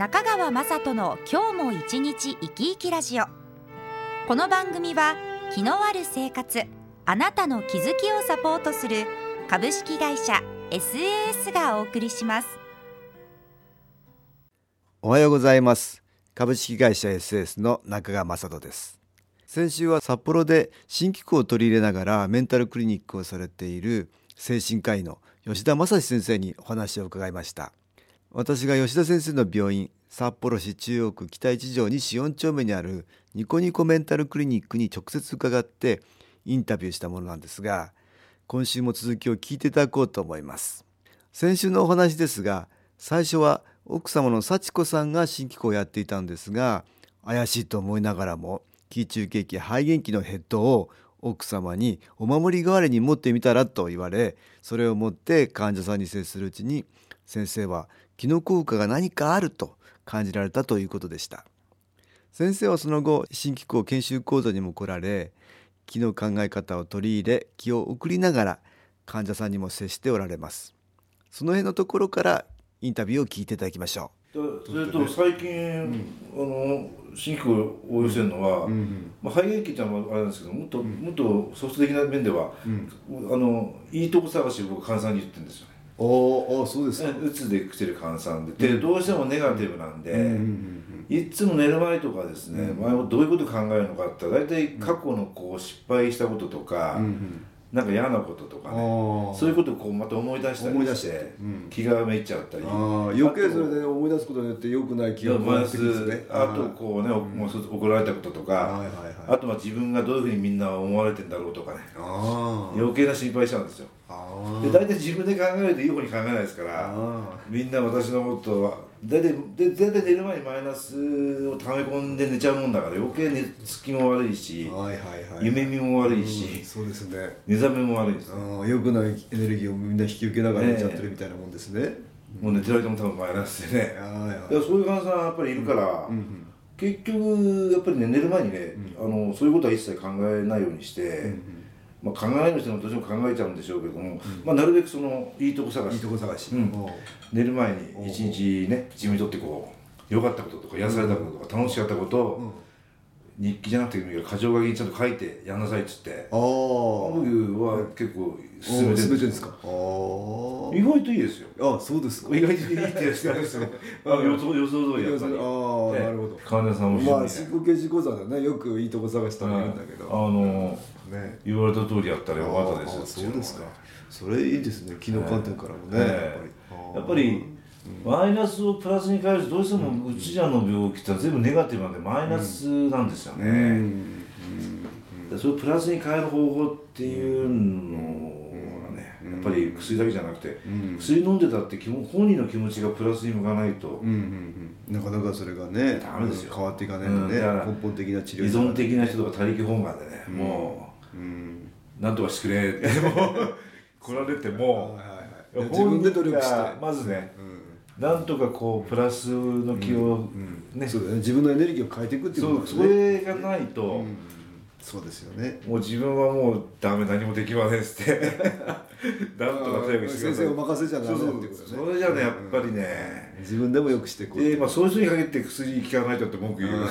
中川雅人の今日も一日生き生きラジオ。この番組は気のある生活あなたの気づきをサポートする株式会社 SAS がお送りします。おはようございます。株式会社 SAS の中川雅人です。先週は札幌で新機構を取り入れながらメンタルクリニックをされている精神科医の吉田正史先生にお話を伺いました。私が吉田先生の病院札幌市中央区北一条西4丁目にあるニコニコメンタルクリニックに直接伺ってインタビューしたものなんですが今週も続きを聞いていただこうと思います。先週のお話ですが最初は奥様の幸子さんが新機構をやっていたんですが怪しいと思いながらも気中景気肺元気のヘッドを奥様にお守り代わりに持ってみたらと言われそれを持って患者さんに接するうちに先生は気の効果が何かあると感じられたということでした。先生はその後新機構研修講座にも来られ気の考え方を取り入れ気を送りながら患者さんにも接しておられます。その辺のところからインタビューを聞いていただきましょう。それと最近、うん、あの新機構を応用してるのは、うん、まあ、肺元気ってのはあれなんですけどもっと、うん、もっとソフト的な面では、あのいいとこ探しを僕患者さんに言ってるんですよねおおそうですか。うつで来てる患者さんで。でどうしてもネガティブなんで、いつも寝る前とかですね、前もどういうこと考えるのかって大体過去のこう失敗したこととか、なんか嫌なこととかねそういうことをこうまた思い出したりして、うん、気がめいっちゃったり。余計それで思い出すことによってよくない気が回す、ね、あとこうね、うん、もう怒られたこととか、はいはいはい、あとは自分がどういうふうにみんな思われてんだろうとかね。余計な心配しちゃうんですよで大体自分で考えるといい方に考えないですからみんな私のことは大体で大体寝る前にマイナスを溜め込んで寝ちゃうもんだから余計寝つきも悪いし、はいはいはい、夢見も悪いし、うん、そうですね。寝覚めも悪いです。あよくないエネルギーをみんな引き受けながら寝ちゃってるみたいなもんですね、ねもう寝てる間も多分マイナスでね。そういう患者さんやっぱりいるから、うんうん、結局やっぱりね寝る前にね、あのそういうことは一切考えないようにして、うんうんまあ、考える人もどうしても考えちゃうんでしょうけども、うん、まあ、なるべくそのいいとこ探し。いいとこ探し、う。ん、寝る前に一日ね自分にとってこう良かったこととか癒されたこととか楽しかったことを、日記じゃなくてもいいから箇条書きにちゃんと書いてやんなさいっつってああ僕は結構進めてるんですか？あ意外といいですよ。あそうですか。意外といいってやつですよ。あ予想予想通りやっぱり。ああなるほど。患者さんもまあ自己刑事講座だね。よくいいとこ探したらいるんだけど。あのね。言われた通りやったらよかったですそうですか。それいいですね。気の観点からもねやっぱり。マイナスをプラスに変えるとどうしてもうちらの病気って全部ネガティブなんでマイナスなんですよね、それをプラスに変える方法っていうのはねやっぱり薬だけじゃなくて、薬飲んでたって本人の気持ちがプラスに向かないと、なかなかそれがねダメですよ。変わっていかないとね、根本的な治療依存的な人とか他力本願でね、もう、なんとかしてくれって来られても、自分で努力して。まずね、なんとかこうプラスの気をね,、そうだね。自分のエネルギーを変えていくっていうことそれがないと、そうですよね。もう自分はもうダメ何もできませんっつって。なんとかとにかく先生お任せじゃダメってことね。それじゃねやっぱりね、自分でもよくしてこうえまあそういう人に限って薬効かないとって文句言う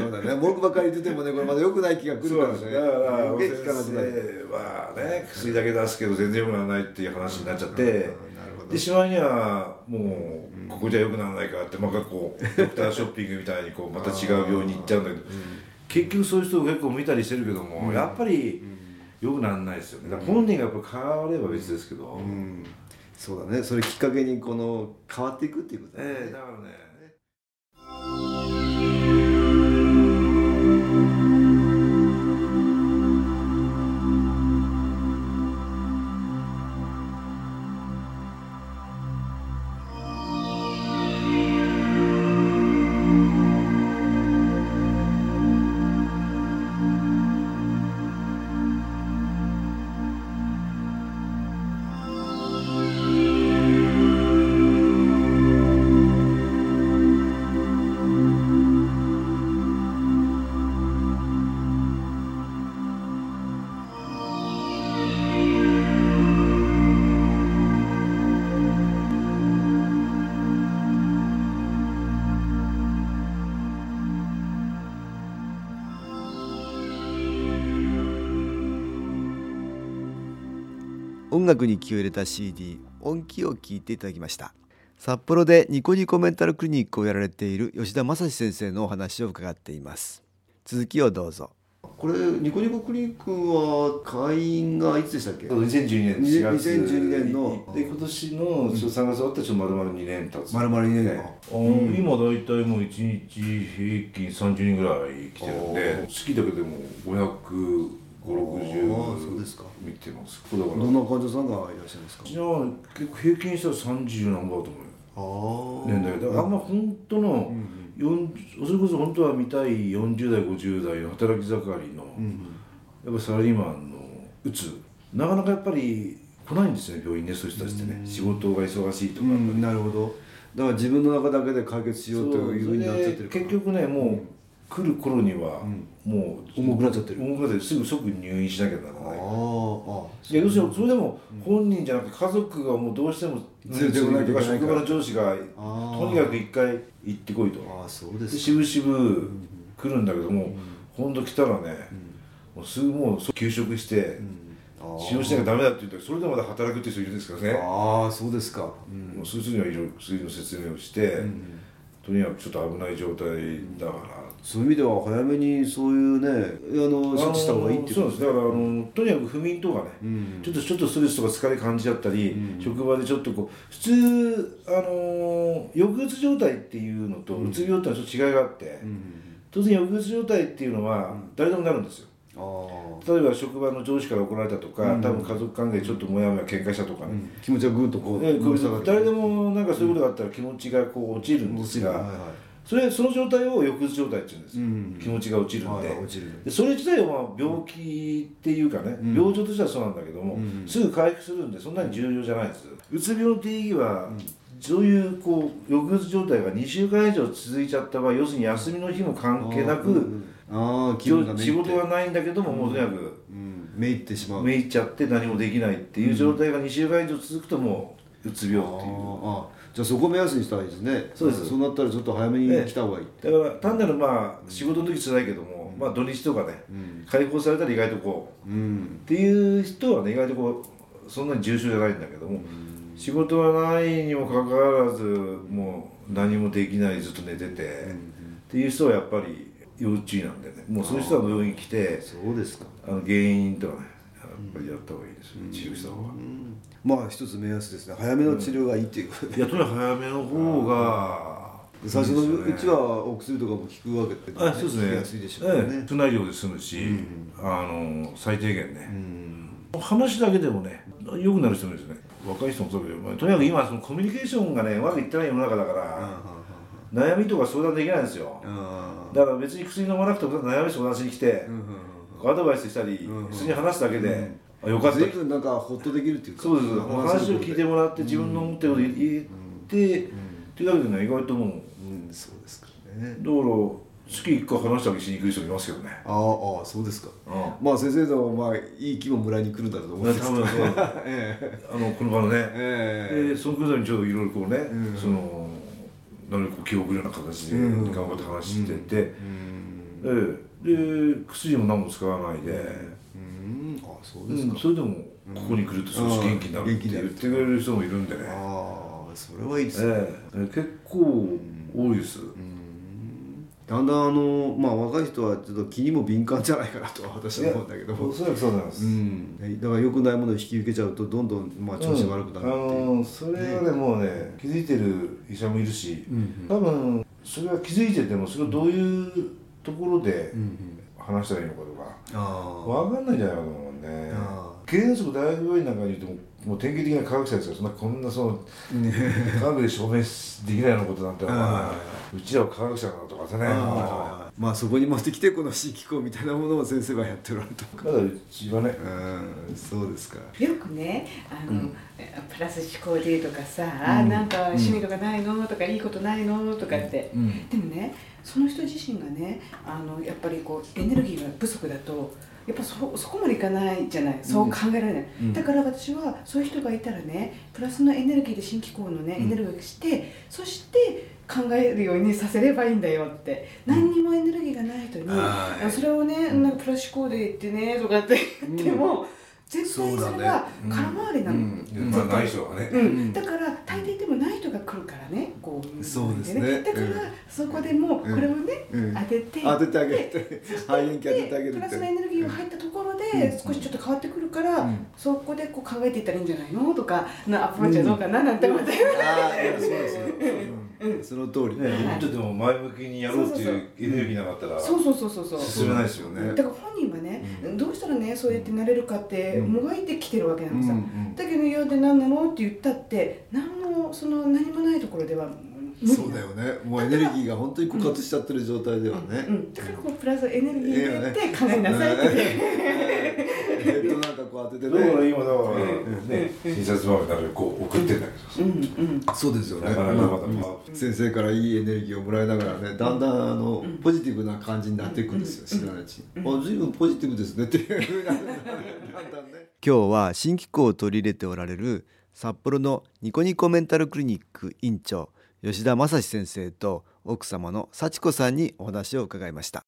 そうだね。文句ばっかり言っててもねこれまだよくない気がくるからね。だから先生はね。薬だけ出すけど全然よくならないっていう話になっちゃって、でしまいにはもうここじゃよくならないかってまたこうドクターショッピングみたいにこうまた違う病院に行っちゃうんだけど結局そういう人を結構見たりしてるけどもやっぱりよくならないですよね。だから本人がやっぱ変われば別ですけど、そうだね。それきっかけにこの変わっていくっていうことだね、えー、だからね楽に気を入れた CD 音気を聞いていただきました。札幌でニコニコメンタルクリニックをやられている吉田正史先生のお話を伺っています。続きをどうぞ。これニコニコクリニックは会員がいつでしたっけ？2012年4月2012年の。で今年の3月終わってちょっと丸々2年経つ。丸々2年。ね、うん、今大体もう1日平均30人ぐらい来てるんで。好きだけでも500 560そうですか？見てます。だからどんな患者さんがいらっしゃるんですか？じゃあ結構平均したら30何ぼだと思うよ。年代。だからあんま本当の、うんそれこそ本当は見たい40代50代の働き盛りの、うん、やっぱサラリーマンのうつなかなかやっぱり来ないんですね病院ねそういう人たちってね、仕事が忙しいとか、なるほど。だから自分の中だけで解決しようというふうになっちゃってる結局ねもう、来る頃にはもう重くなっちゃってる。重くなってすぐ即入院しなきゃならない。ああいや要するにそれでも本人じゃなくて家族がもうどうしても連れてこないけない職場の上司がとにかく一回行ってこいと。あそうですしぶしぶ来るんだけども、本当来たらね、もうすぐもう休職して、使用しなきゃダメだって言ったらそれでまだ働くっていう人いるんですからね。ああそうですか、もうそういう人にはいろいろ薬の説明をして、とにかくちょっと危ない状態だから、そういう意味では早めにそういうねあの処置した方がいいっていうそうです。だからあのとにかく不眠とかね、うん、ちょっとちょっとストレスとか疲れ感じちゃったり、うん、職場でちょっとこう普通あの抑うつ状態っていうのとうつ病ってのはちょっと違いがあって、うん、当然抑うつ状態っていうのは誰でもなるんですよ、例えば職場の上司から怒られたとか、うん、多分家族関係ちょっともやもや喧嘩したとかね、うん、気持ちがぐっとこう、ね、誰でもなんかそういうことがあったら気持ちがこう落ちるんですが、はいはいそれその状態を抑うつ状態っていうんです、うん、気持ちが落ちるんで。はい、でそれ自体はまあ病気っていうかね、うん、病状としてはそうなんだけども、うん、すぐ回復するんでそんなに重要じゃないです。うつ病の定義は、そういうこう抑うつ状態が2週間以上続いちゃった場合要するに休みの日も関係なく、あ仕事がないんだけども、もうとにかく、めいってしまう。めいっちゃって何もできないっていう状態が2週間以上続くともううつ病っていう。じゃあそこ目安にしたらいいですね。そうです。そうなったらちょっと早めに。来た方がいい、だから単なるまあ仕事の時つらいけども、まあ土日とかね、解放されたら意外とこう、っていう人はね意外とこうそんなに重症じゃないんだけども、仕事はないにもかかわらずもう何もできないずっと寝てて、っていう人はやっぱり要注意なんでね。もうそういう人は病院来てそうですか。あの原因とかねぱりやった方がいいですよ、治療した方が。まあ一つ目安ですね。早めの治療がいいっていうことで、いやとにかく早めの方が最初のうちはお薬とかも効くわけって、ね、あそうですね。安いでしょうね。不内量で済むし、あの最低限ね、話だけでもね良くなる人もいるんですね。若い人もそうだけど、まあ、とにかく今そのコミュニケーションがねうまくいってない世の中だから、悩みとか相談できないんですよ、だから別に薬飲まなくても悩み相談しに来て、アドバイスしたり、薬に話すだけで、あよかった。随分なんかホッとできるっていうか。そうです話を聞いてもらって自分の思ってること言って、っていうだけでね意外ともう、うん。そうですかね。だから月1回話したりしに来る人いますけどね。ああそうですか、まあ先生のまあいい気分もらいに来るんだと思うんですけど、えあのこの場のね、ええ。そのくらいにちょうどいろいろこうね、その何か気を送るような形で頑張って話してて、ええ。で薬も何も使わないで、そうですか、それでもここに来ると少し元気になるって言ってくれる人もいるんでね。ああそれはいいですね、えー、結構多いです、だんだんあのまあ若い人はちょっと気にも敏感じゃないかなと私は思うんだけど。おそらくそうなんです、うん、だから良くないものを引き受けちゃうとどんどんまあ調子悪くなるっていう、うん、あのそれはねもうね気づいてる医者もいるし、うんうん、多分それは気づいててもそれをどういうところで話したらいいのかとか。分かんないんじゃないかと思うね原則大学病院なんかにいてももう典型的な科学者ですよ。そんなこんなその 科学で証明できないようなことなんて、まあ、うちらは科学者だとかねまあそこに持ってきてこの新機構みたいなものを先生がやってるとか。だうちはね。うんそうですか。よくねあの、うん、プラス思考でとかさ、うん、なんか趣味とかないの、とかいいことないの？とかって、うん、でもねその人自身がねあのやっぱりこうエネルギーが不足だとやっぱそそこまでいかないじゃない。そう考えられない、うん、だから私はそういう人がいたらねプラスのエネルギーで新機構のね、エネルギーをしてそして考えるようにさせればいいんだよって。何にもエネルギーがない人に、それをね、なんかプラス思考で言ってねとかって言っても、絶対それは空回りなの、うん。まあ、ない人はね、うん、だから大抵でもない人が来るからね。こうそうですね。だからそこでもこれをね、当てて当ててあげて 肺炎気当ててあげるプラスのエネルギーが入ったところで少しちょっと変わってくるから、そこでこう考えていったらいいんじゃないの？とかのアプローチはどうかななんて思って、ああそうです よ、その通りね。もっとでも前向きにやろうっていうエネルギーなかったらそうそうそうそうそう。進めないですよね。だから本人はね、どうしたらねそうやってなれるかってもがいてきてるわけなのさ、だけど「いやで何なの?」って言ったって何もその何もないところではそうだよね。もうエネルギーが本当に枯渇しちゃってる状態ではね、うんうん、だからこうプラスエネルギーでやって考えなさいって、えっとなんかこう当ててね。だから今だからね診察場からこう送ってんだけどうんうん。そうですよね。先生からいいエネルギーをもらいながらねだんだんあのポジティブな感じになっていくんですよ知らないうちに。あ随分ポジティブですねっていうふうにだんだんね。今日は新機構を取り入れておられる札幌のニコニコメンタルクリニック院長吉田正史先生と奥様の幸子さんにお話を伺いました。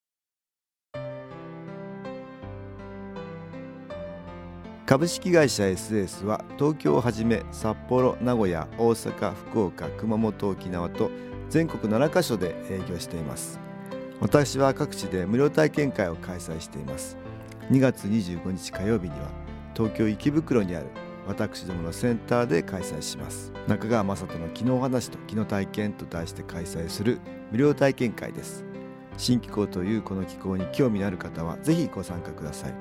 株式会社 SS は東京をはじめ札幌名古屋大阪福岡熊本沖縄と全国7カ所で営業しています。私は各地で無料体験会を開催しています。2月25日火曜日には東京池袋にある私どものセンターで開催します。中川雅人の「昨日話と昨日体験」と題して開催する無料体験会です。新気候というこの気候に興味のある方はぜひご参加ください。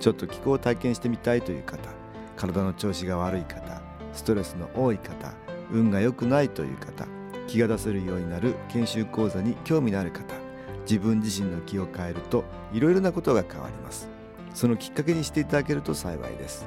ちょっと気候を体験してみたいという方体の調子が悪い方ストレスの多い方運が良くないという方気が出せるようになる研修講座に興味のある方自分自身の気を変えるといろいろなことが変わります。そのきっかけにしていただけると幸いです。